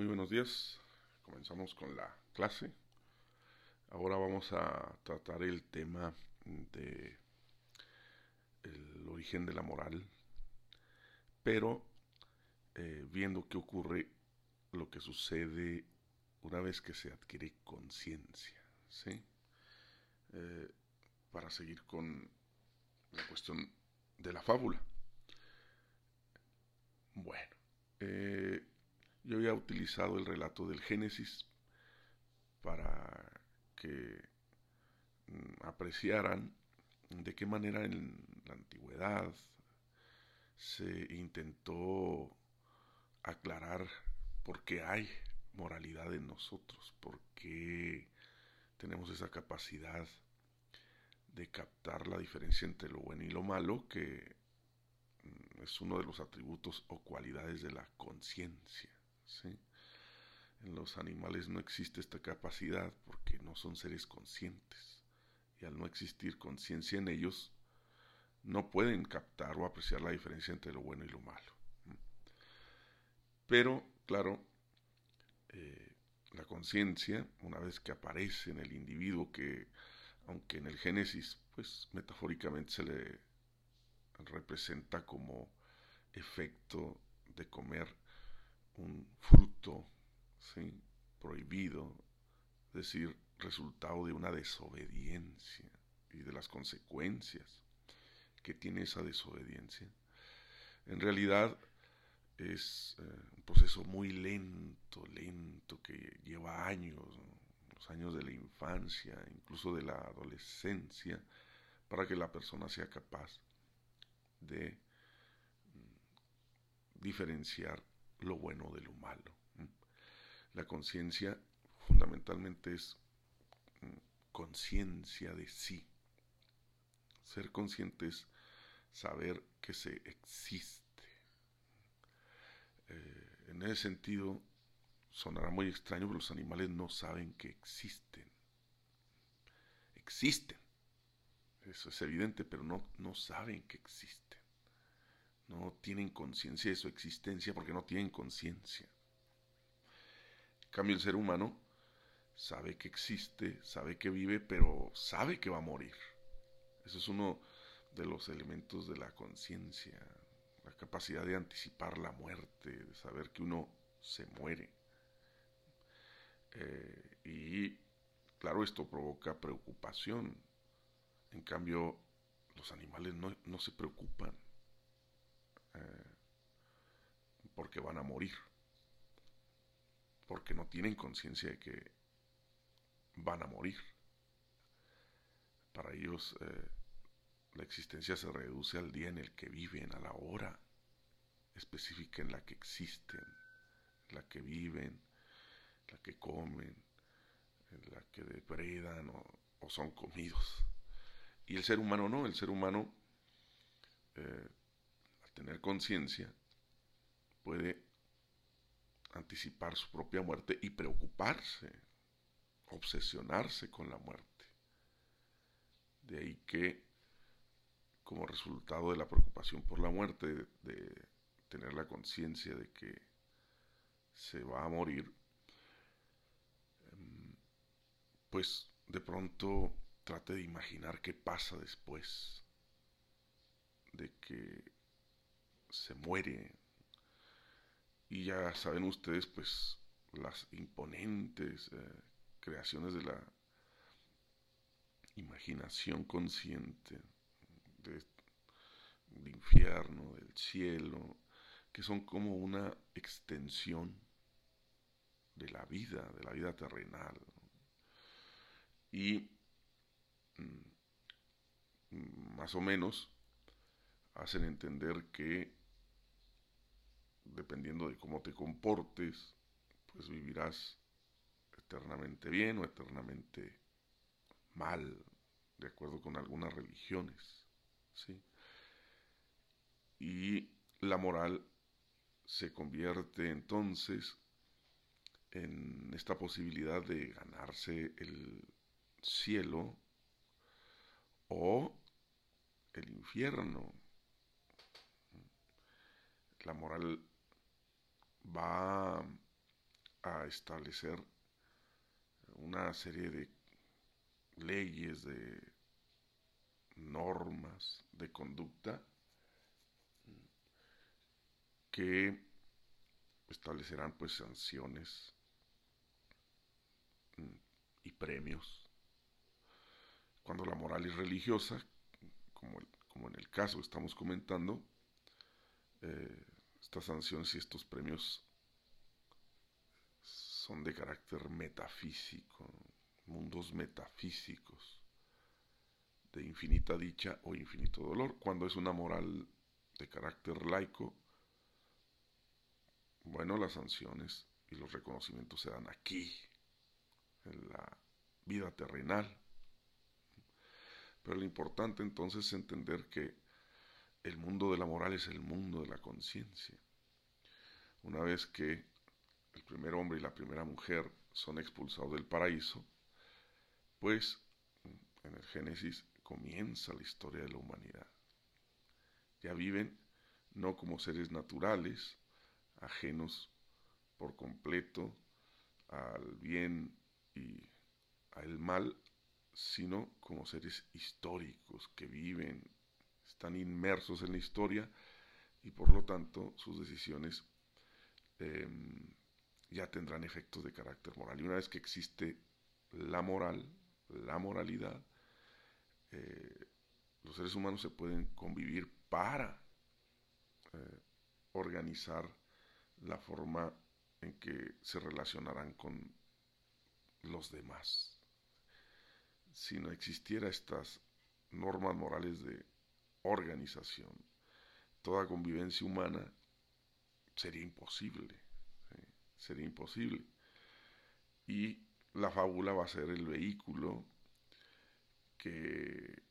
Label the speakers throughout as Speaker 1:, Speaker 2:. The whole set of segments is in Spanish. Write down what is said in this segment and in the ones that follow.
Speaker 1: Muy buenos días. Comenzamos con la clase. Ahora vamos a tratar el tema de el origen de la moral, pero eh, viendo qué ocurre lo que sucede una vez que se adquiere conciencia, ¿sí? Eh, para seguir con la cuestión de la fábula. Bueno, eh, yo había utilizado el relato del Génesis para que mm, apreciaran de qué manera en la antigüedad se intentó aclarar por qué hay moralidad en nosotros, por qué tenemos esa capacidad de captar la diferencia entre lo bueno y lo malo, que mm, es uno de los atributos o cualidades de la conciencia. En los animales no existe esta capacidad porque no son seres conscientes. Y al no existir conciencia en ellos, no pueden captar o apreciar la diferencia entre lo bueno y lo malo. Pero, claro, eh, la conciencia, una vez que aparece en el individuo, que aunque en el Génesis, pues metafóricamente se le representa como efecto de comer un fruto prohibido, es decir, resultado de una desobediencia y de las consecuencias que tiene esa desobediencia. En realidad es eh, un proceso muy lento, lento, que lleva años, los años de la infancia, incluso de la adolescencia, para que la persona sea capaz de mm, diferenciar lo bueno de lo malo. La conciencia fundamentalmente es mm, conciencia de sí. Ser consciente es saber que se existe. Eh, en ese sentido, sonará muy extraño, pero los animales no saben que existen. Existen. Eso es evidente, pero no, no saben que existen no tienen conciencia de su existencia porque no tienen conciencia. En cambio, el ser humano sabe que existe, sabe que vive, pero sabe que va a morir. Eso es uno de los elementos de la conciencia, la capacidad de anticipar la muerte, de saber que uno se muere. Eh, y claro, esto provoca preocupación. En cambio, los animales no, no se preocupan eh, porque van a morir, porque no tienen conciencia de que van a morir. Para ellos eh, la existencia se reduce al día en el que viven, a la hora específica en la que existen, en la que viven, en la que comen, en la que depredan o, son comidos. Y el ser humano no, el ser humano eh, tener conciencia, puede anticipar su propia muerte y preocuparse, obsesionarse con la muerte. De ahí que, como resultado de la preocupación por la muerte, de, tener la conciencia de que se va a morir, pues de pronto trate de imaginar qué pasa después de que se muere. Y ya saben ustedes, pues, las imponentes eh, creaciones de la imaginación consciente del infierno, del cielo, que son como una extensión de la vida, de la vida terrenal. Y mm, más o menos hacen entender que dependiendo de cómo te comportes, pues vivirás eternamente bien o eternamente mal, de acuerdo con algunas religiones. ¿sí? Y la moral se convierte entonces en esta posibilidad de ganarse el cielo o el infierno. La moral va a establecer una serie de leyes, de normas de conducta que establecerán pues sanciones mm, y premios. Cuando la moral es religiosa, como, como en el caso que estamos comentando, eh, estas sanciones y estos premios son de carácter metafísico, mundos metafísicos, de infinita dicha o infinito dolor. Cuando es una moral de carácter laico, bueno, las sanciones y los reconocimientos se dan aquí, en la vida terrenal. Pero lo importante entonces es entender que el mundo de la moral es el mundo de la conciencia. Una vez que el primer hombre y la primera mujer son expulsados del paraíso, pues en el Génesis comienza la historia de la humanidad. Ya viven no como seres naturales, ajenos por completo al bien y al mal, sino como seres históricos que viven, están inmersos en la historia y por lo tanto sus decisiones em, ya tendrán efectos de carácter moral. Y una vez que existe la moral, la moralidad, eh, los seres humanos se pueden convivir para eh, organizar la forma en que se relacionarán con los demás. Si no existiera estas normas morales de organización, toda convivencia humana sería imposible, sería imposible. Y la fábula va a ser el vehículo que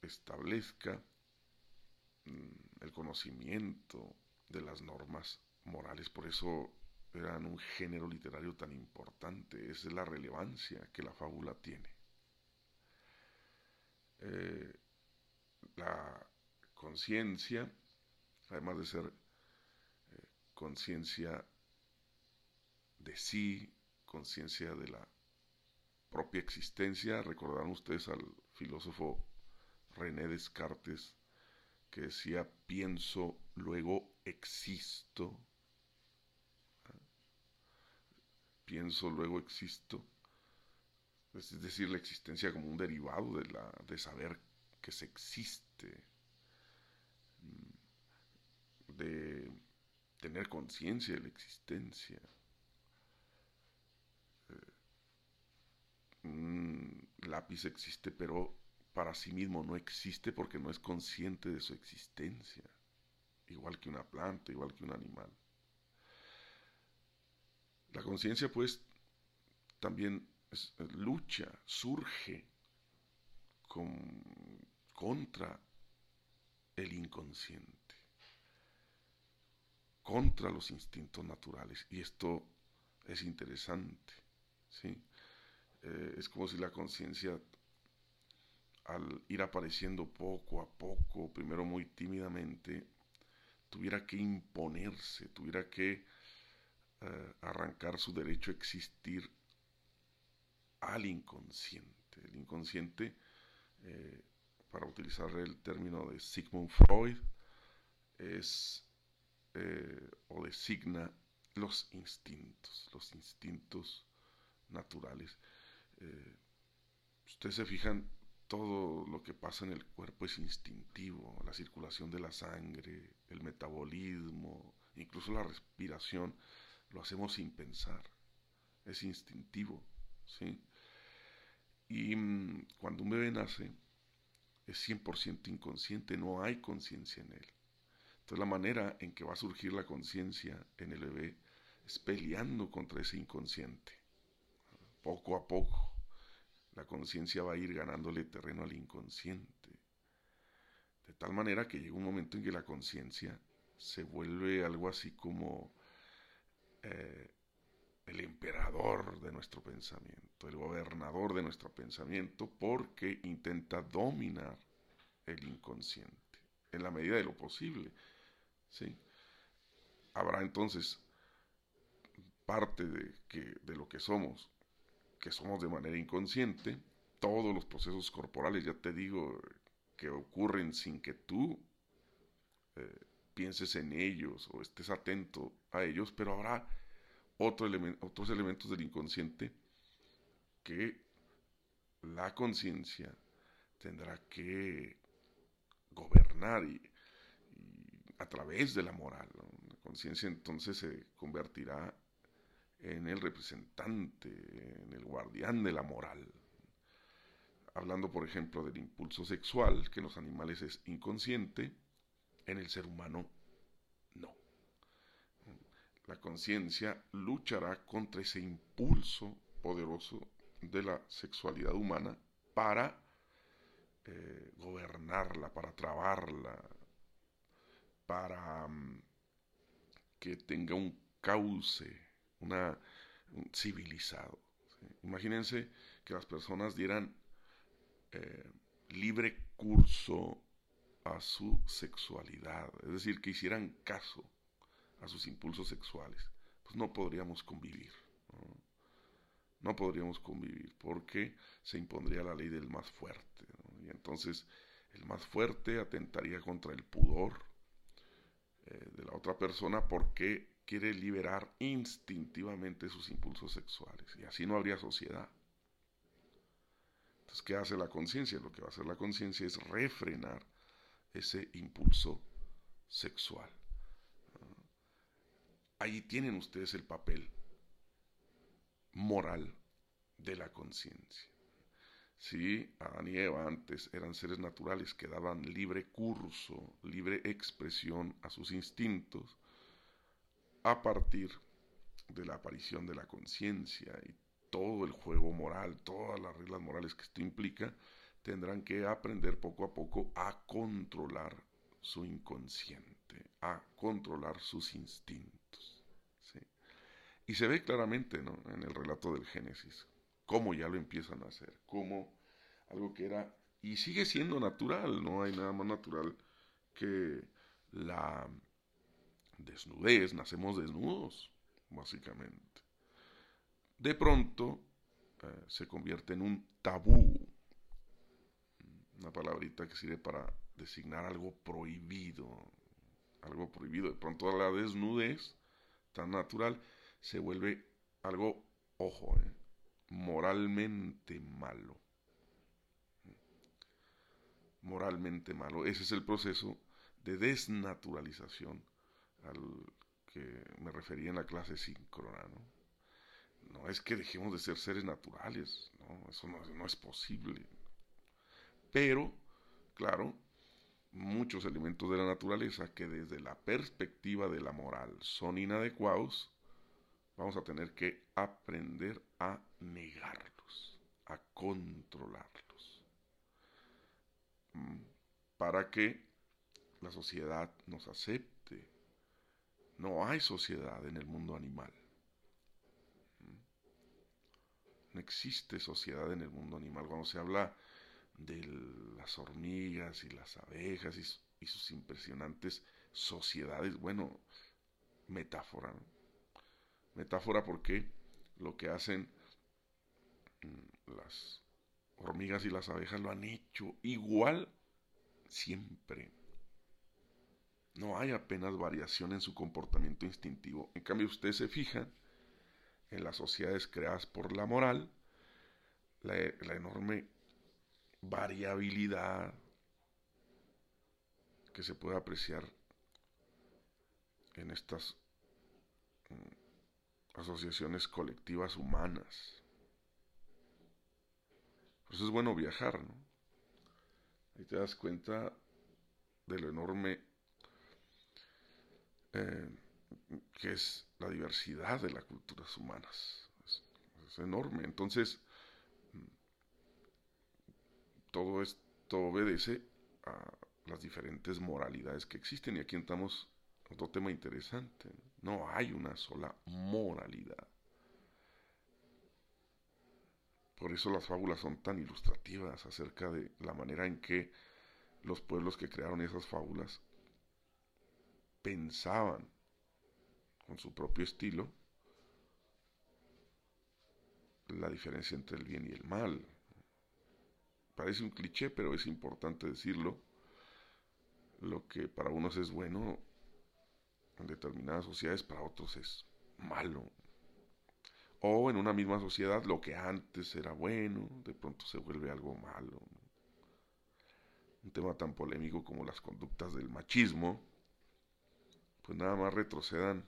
Speaker 1: establezca mm, el conocimiento de las normas morales. Por eso eran un género literario tan importante. es la relevancia que la fábula tiene. Eh, la conciencia, además de ser eh, conciencia de sí, conciencia de la propia existencia, recordarán ustedes al filósofo René Descartes que decía pienso, luego existo. Pienso, luego existo. Es decir, la existencia como un derivado de, la, de saber que se existe, de tener conciencia de la existencia. Un lápiz existe, pero para sí mismo no existe porque no es consciente de su existencia, igual que una planta, igual que un animal. La conciencia pues también lucha, surge contra el inconsciente, contra los instintos naturales. Y esto es interesante, ¿sí? Eh, es como si la conciencia al ir apareciendo poco a poco, primero muy tímidamente, tuviera que imponerse, tuviera que eh, arrancar su derecho a existir al inconsciente. El inconsciente, eh, para utilizar el término de Sigmund Freud, es eh, o designa los instintos, los instintos naturales. ustedes se fijan, todo lo que pasa en el cuerpo es instintivo, la circulación de la sangre, el metabolismo, incluso la respiración, lo hacemos sin pensar, es instintivo, ¿sí? Y mm, cuando un bebé nace, es 100% inconsciente, no hay conciencia en él. Entonces la manera en que va a surgir la conciencia en el bebé es peleando contra ese inconsciente, poco a poco la conciencia va a ir ganándole terreno al inconsciente. De tal manera que llega un momento en que la conciencia se vuelve algo así como eh, el emperador de nuestro pensamiento, el gobernador de nuestro pensamiento, porque intenta dominar el inconsciente en la medida de lo posible. ¿sí? Habrá entonces parte de, que, de lo que somos, que somos de manera inconsciente, todos los procesos corporales, ya te digo, que ocurren sin que tú eh, pienses en ellos o estés atento a ellos, pero habrá otro otros elementos del inconsciente que la conciencia tendrá que gobernar y, a través de la moral. La conciencia entonces se convertirá en el representante, en el guardián de la moral. Hablando, por ejemplo, del impulso sexual, que en los animales es inconsciente, en el ser humano no. La conciencia luchará contra ese impulso poderoso de la sexualidad humana para eh, gobernarla, para trabarla, para mm, que tenga un cauce, una, un civilizado. Imagínense que las personas dieran eh, libre curso a su sexualidad, es decir, que hicieran caso a sus impulsos sexuales, pues no podríamos convivir. No, podríamos convivir porque se impondría la ley del más fuerte. Y entonces el más fuerte atentaría contra el pudor eh, de la otra persona porque quiere liberar instintivamente sus impulsos sexuales. Y así no habría sociedad. Entonces, ¿qué hace la conciencia? Lo que va a hacer la conciencia es refrenar ese impulso sexual. Ahí tienen ustedes el papel moral de la conciencia. Si Adán y Eva antes eran seres naturales que daban libre curso, libre expresión a sus instintos, a partir de la aparición de la conciencia y todo el juego moral, todas las reglas morales que esto implica, tendrán que aprender poco a poco a controlar su inconsciente, a controlar sus instintos. Y se ve claramente en el relato del Génesis cómo ya lo empiezan a hacer, cómo algo que era y sigue siendo natural, no hay nada más natural que la desnudez, nacemos desnudos, básicamente. De pronto eh, se convierte en un tabú, una palabrita que sirve para designar algo prohibido, algo prohibido. De pronto la desnudez tan natural se vuelve algo, ojo, eh, moralmente malo. Moralmente malo. Ese es el proceso de desnaturalización al que me refería en la clase síncrona. ¿no? es que dejemos de ser seres naturales, no, eso no es posible. Pero, claro, muchos elementos de la naturaleza que desde la perspectiva de la moral son inadecuados, vamos a tener que aprender a negarlos, a controlarlos, mm, para que la sociedad nos acepte. No hay sociedad en el mundo animal. Mm. No existe sociedad en el mundo animal. Cuando se habla de las hormigas y las abejas y, sus impresionantes sociedades, bueno, metáfora, Metáfora porque lo que hacen mm, las hormigas y las abejas lo han hecho igual siempre. No hay apenas variación en su comportamiento instintivo. En cambio, usted se fija en las sociedades creadas por la moral, la, enorme variabilidad que se puede apreciar en estas mm, asociaciones colectivas humanas. Por eso es bueno viajar, ¿no? Ahí te das cuenta de lo enorme eh, que es la diversidad de las culturas humanas. Es, enorme. Entonces, todo esto obedece a las diferentes moralidades que existen. Y aquí estamos otro tema interesante. No hay una sola moralidad. Por eso las fábulas son tan ilustrativas acerca de la manera en que los pueblos que crearon esas fábulas pensaban con su propio estilo la diferencia entre el bien y el mal. Parece un cliché, pero es importante decirlo. Lo que para unos es bueno en determinadas sociedades, para otros es malo. O en una misma sociedad, lo que antes era bueno, de pronto se vuelve algo malo. Un tema tan polémico como las conductas del machismo, pues nada más retrocedan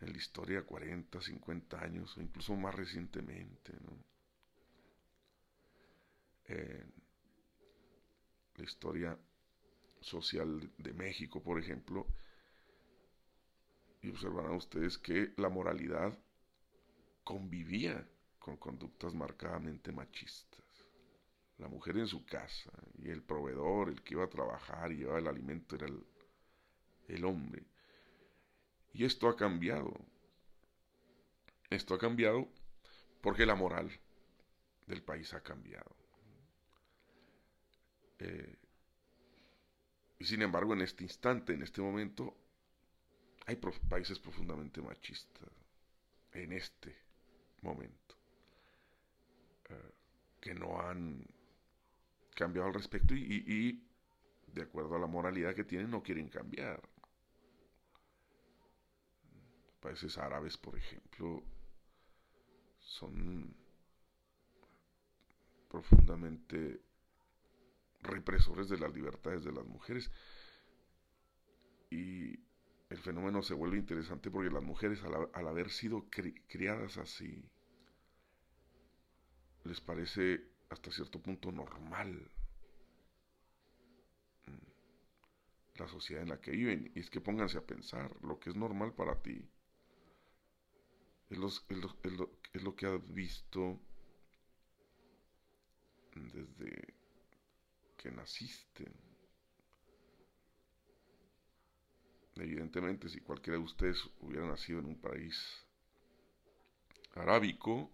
Speaker 1: en la historia 40, 50 años o incluso más recientemente. la historia social de México, por ejemplo, y observarán ustedes que la moralidad convivía con conductas marcadamente machistas. La mujer en su casa y el proveedor, el que iba a trabajar y llevaba el alimento era el, el hombre. Y esto ha cambiado. Esto ha cambiado porque la moral del país ha cambiado. Eh, y sin embargo, en este instante, en este momento, hay países profundamente machistas. En este momento. Eh, que no han cambiado al respecto y, y, de acuerdo a la moralidad que tienen, no quieren cambiar países árabes, por ejemplo, son profundamente represores de las libertades de las mujeres. Y el fenómeno se vuelve interesante porque las mujeres, al, haber sido criadas así, les parece hasta cierto punto normal mm, la sociedad en la que viven. Y es que pónganse a pensar, lo que es normal para ti es, lo, que has visto desde que naciste. Evidentemente, si cualquiera de ustedes hubiera nacido en un país arábico,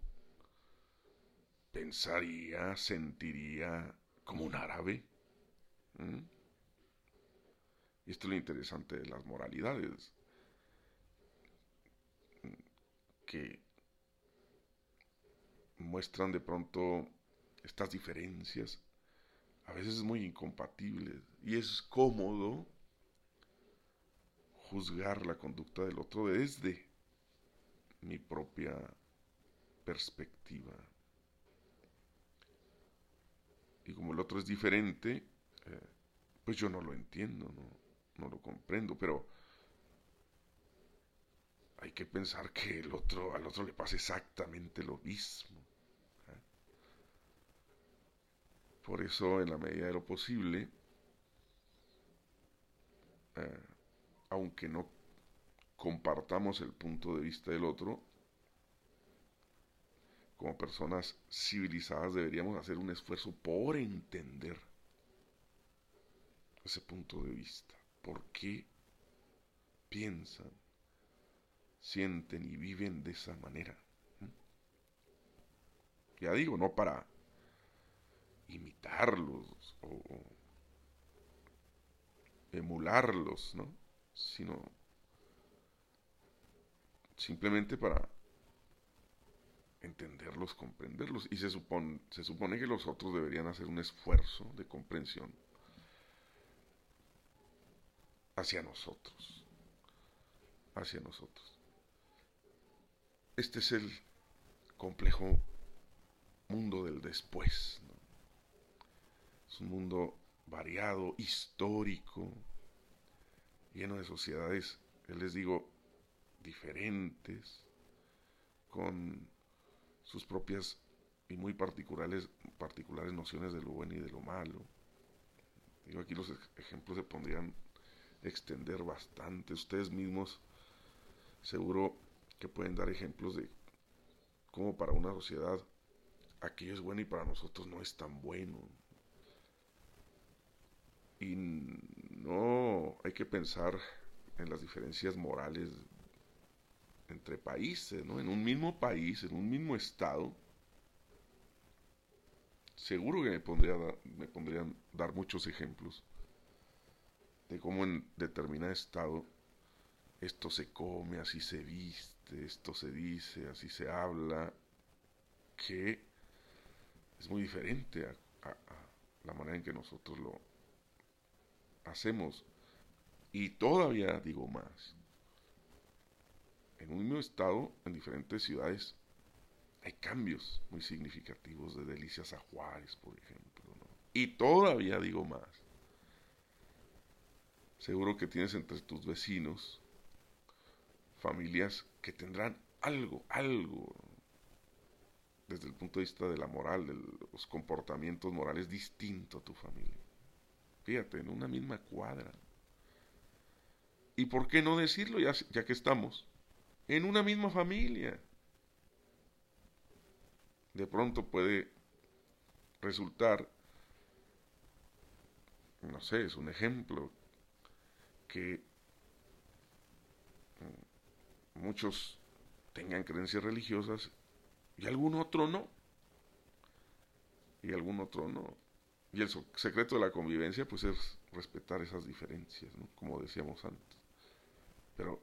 Speaker 1: pensaría, sentiría como un árabe. Y esto es lo interesante de las moralidades que muestran de pronto estas diferencias, a veces muy incompatibles, y es cómodo juzgar la conducta del otro desde mi propia perspectiva. Y como el otro es diferente, eh, pues yo no lo entiendo, no, no lo comprendo, pero hay que pensar que el otro, al otro le pasa exactamente lo mismo. ¿eh? Por eso, en la medida de lo posible, eh, aunque no compartamos el punto de vista del otro, como personas civilizadas deberíamos hacer un esfuerzo por entender ese punto de vista. ¿Por qué piensan? sienten y viven de esa manera. Ya digo, no para imitarlos o emularlos, ¿no? Sino simplemente para entenderlos, comprenderlos. Y se supone, se supone que los otros deberían hacer un esfuerzo de comprensión hacia nosotros. Hacia nosotros. Este es el complejo mundo del después. Es un mundo variado, histórico, lleno de sociedades, les digo, diferentes, con sus propias y muy particulares, particulares nociones de lo bueno y de lo malo. Digo, aquí los ejemplos se pondrían extender bastante. Ustedes mismos seguro que pueden dar ejemplos de cómo para una sociedad aquello es bueno y para nosotros no es tan bueno. Y no hay que pensar en las diferencias morales entre países, ¿no? En un mismo país, en un mismo estado, seguro que me, pondría, me pondrían dar muchos ejemplos de cómo en determinado estado esto se come, así se viste, esto se dice, así se habla, que es muy diferente a la manera en que nosotros lo hacemos. Y todavía digo más. En un mismo estado, en diferentes ciudades, hay cambios muy significativos de Delicias a Juárez, por ejemplo. Y todavía digo más. Seguro que tienes entre tus vecinos familias que tendrán algo, algo, desde el punto de vista de la moral, de los comportamientos morales, distinto a tu familia. Fíjate, en una misma cuadra. ¿Y por qué no decirlo ya, ya que estamos? En una misma familia de pronto puede resultar, no sé, es un ejemplo, que muchos tengan creencias religiosas y algún otro no. Y algún otro no. Y el secreto de la convivencia pues es respetar esas diferencias, como decíamos antes. Pero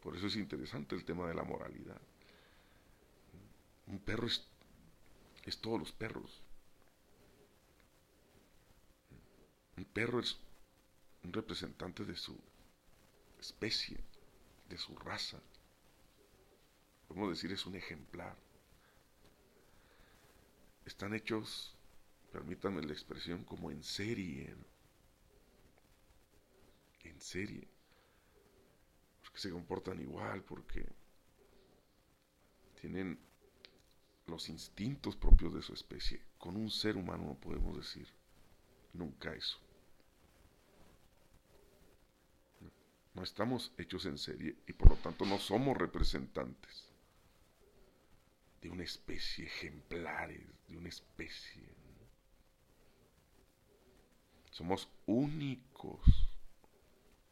Speaker 1: por eso es interesante el tema de la moralidad. Un perro es, es todos los perros. Un perro es un representante de su especie, de su raza. Podemos decir es un ejemplar. Están hechos, permítanme la expresión, como en serie. En serie. Porque se comportan igual, porque tienen los instintos propios de su especie. Con un ser humano no podemos decir nunca eso. No estamos hechos en serie y por lo tanto no somos representantes de una especie, ejemplares de una especie. Somos únicos,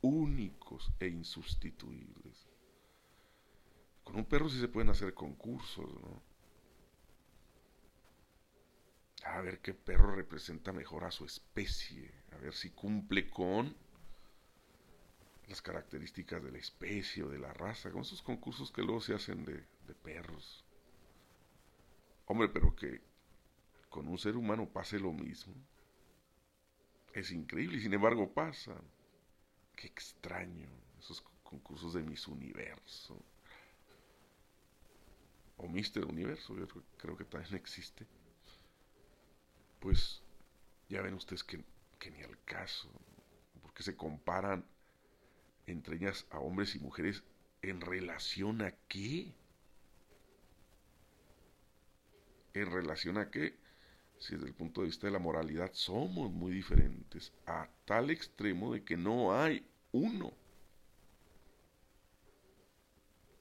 Speaker 1: únicos e insustituibles. Con un perro sí se pueden hacer concursos, ¿no? a ver qué perro representa mejor a su especie, a ver si cumple con las características de la especie o de la raza, con esos concursos que luego se hacen de, perros. Hombre, pero que con un ser humano pase lo mismo. Es increíble y sin embargo pasa. Qué extraño, esos concursos de Miss Universo. O Mister Universo, yo creo que también existe pues ya ven ustedes que, ni al caso, porque se comparan entre ellas a hombres y mujeres en relación a qué. En relación a qué, si desde el punto de vista de la moralidad somos muy diferentes, a tal extremo de que no hay uno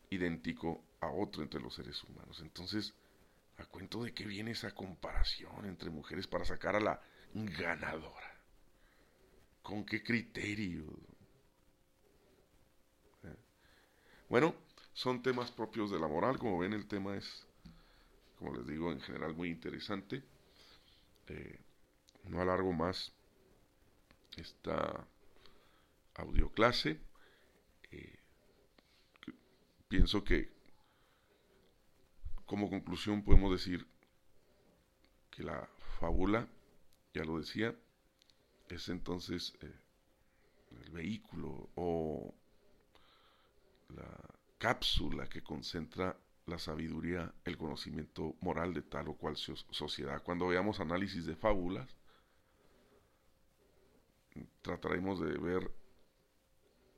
Speaker 1: idéntico a otro entre los seres humanos. Entonces, ¿A cuento de qué viene esa comparación entre mujeres para sacar a la ganadora? ¿Con qué criterio? ¿Eh? Bueno, son temas propios de la moral. Como ven, el tema es, como les digo, en general muy interesante. Eh, no alargo más esta audioclase. Eh, pienso que como conclusión podemos decir que la fábula, ya lo decía, es entonces eh, el vehículo o la cápsula que concentra la sabiduría, el conocimiento moral de tal o cual sociedad. Cuando veamos análisis de fábulas, trataremos de ver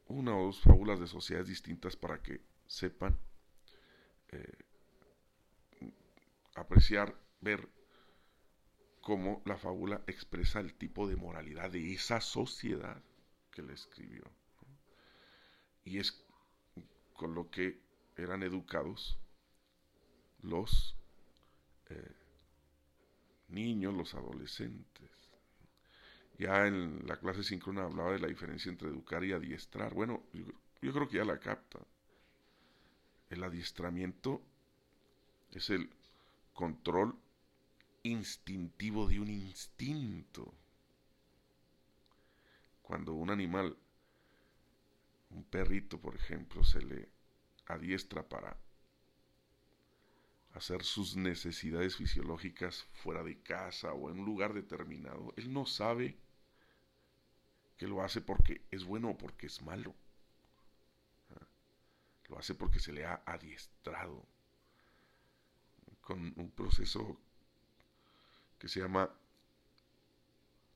Speaker 1: una o dos fábulas de sociedades distintas para que sepan eh, apreciar, ver cómo la fábula expresa el tipo de moralidad de esa sociedad que le escribió. Y es con lo que eran educados los eh, niños, los adolescentes. Ya en la clase síncrona hablaba de la diferencia entre educar y adiestrar. Bueno, yo creo que ya la capta. El adiestramiento es el control instintivo de un instinto. Cuando un animal, un perrito por ejemplo, se le adiestra para hacer sus necesidades fisiológicas fuera de casa o en un lugar determinado, él no sabe que lo hace porque es bueno o porque es malo. ¿Ah? Lo hace porque se le ha adiestrado con un proceso que se llama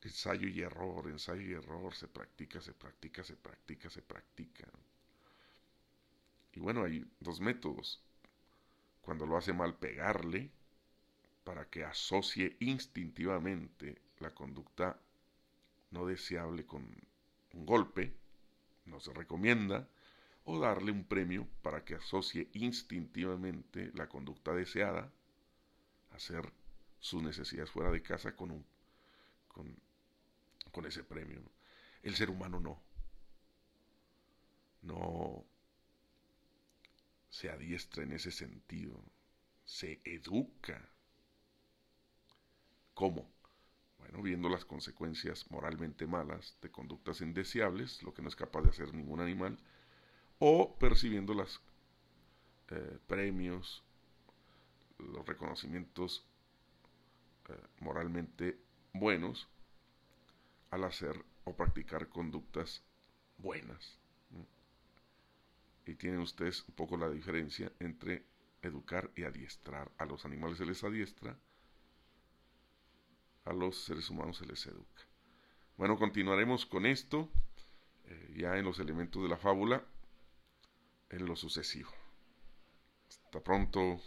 Speaker 1: ensayo y error, ensayo y error, se practica, se practica, se practica, se practica. Y bueno, hay dos métodos. Cuando lo hace mal, pegarle para que asocie instintivamente la conducta no deseable con un golpe, no se recomienda, o darle un premio para que asocie instintivamente la conducta deseada, hacer sus necesidades fuera de casa con, un, con, con ese premio. El ser humano no. No se adiestra en ese sentido, se educa. ¿Cómo? Bueno, viendo las consecuencias moralmente malas de conductas indeseables, lo que no es capaz de hacer ningún animal, o percibiendo los eh, premios, los reconocimientos eh, moralmente buenos al hacer o practicar conductas buenas. Y tienen ustedes un poco la diferencia entre educar y adiestrar. A los animales se les adiestra, a los seres humanos se les educa. Bueno, continuaremos con esto eh, ya en los elementos de la fábula en lo sucesivo. Hasta pronto.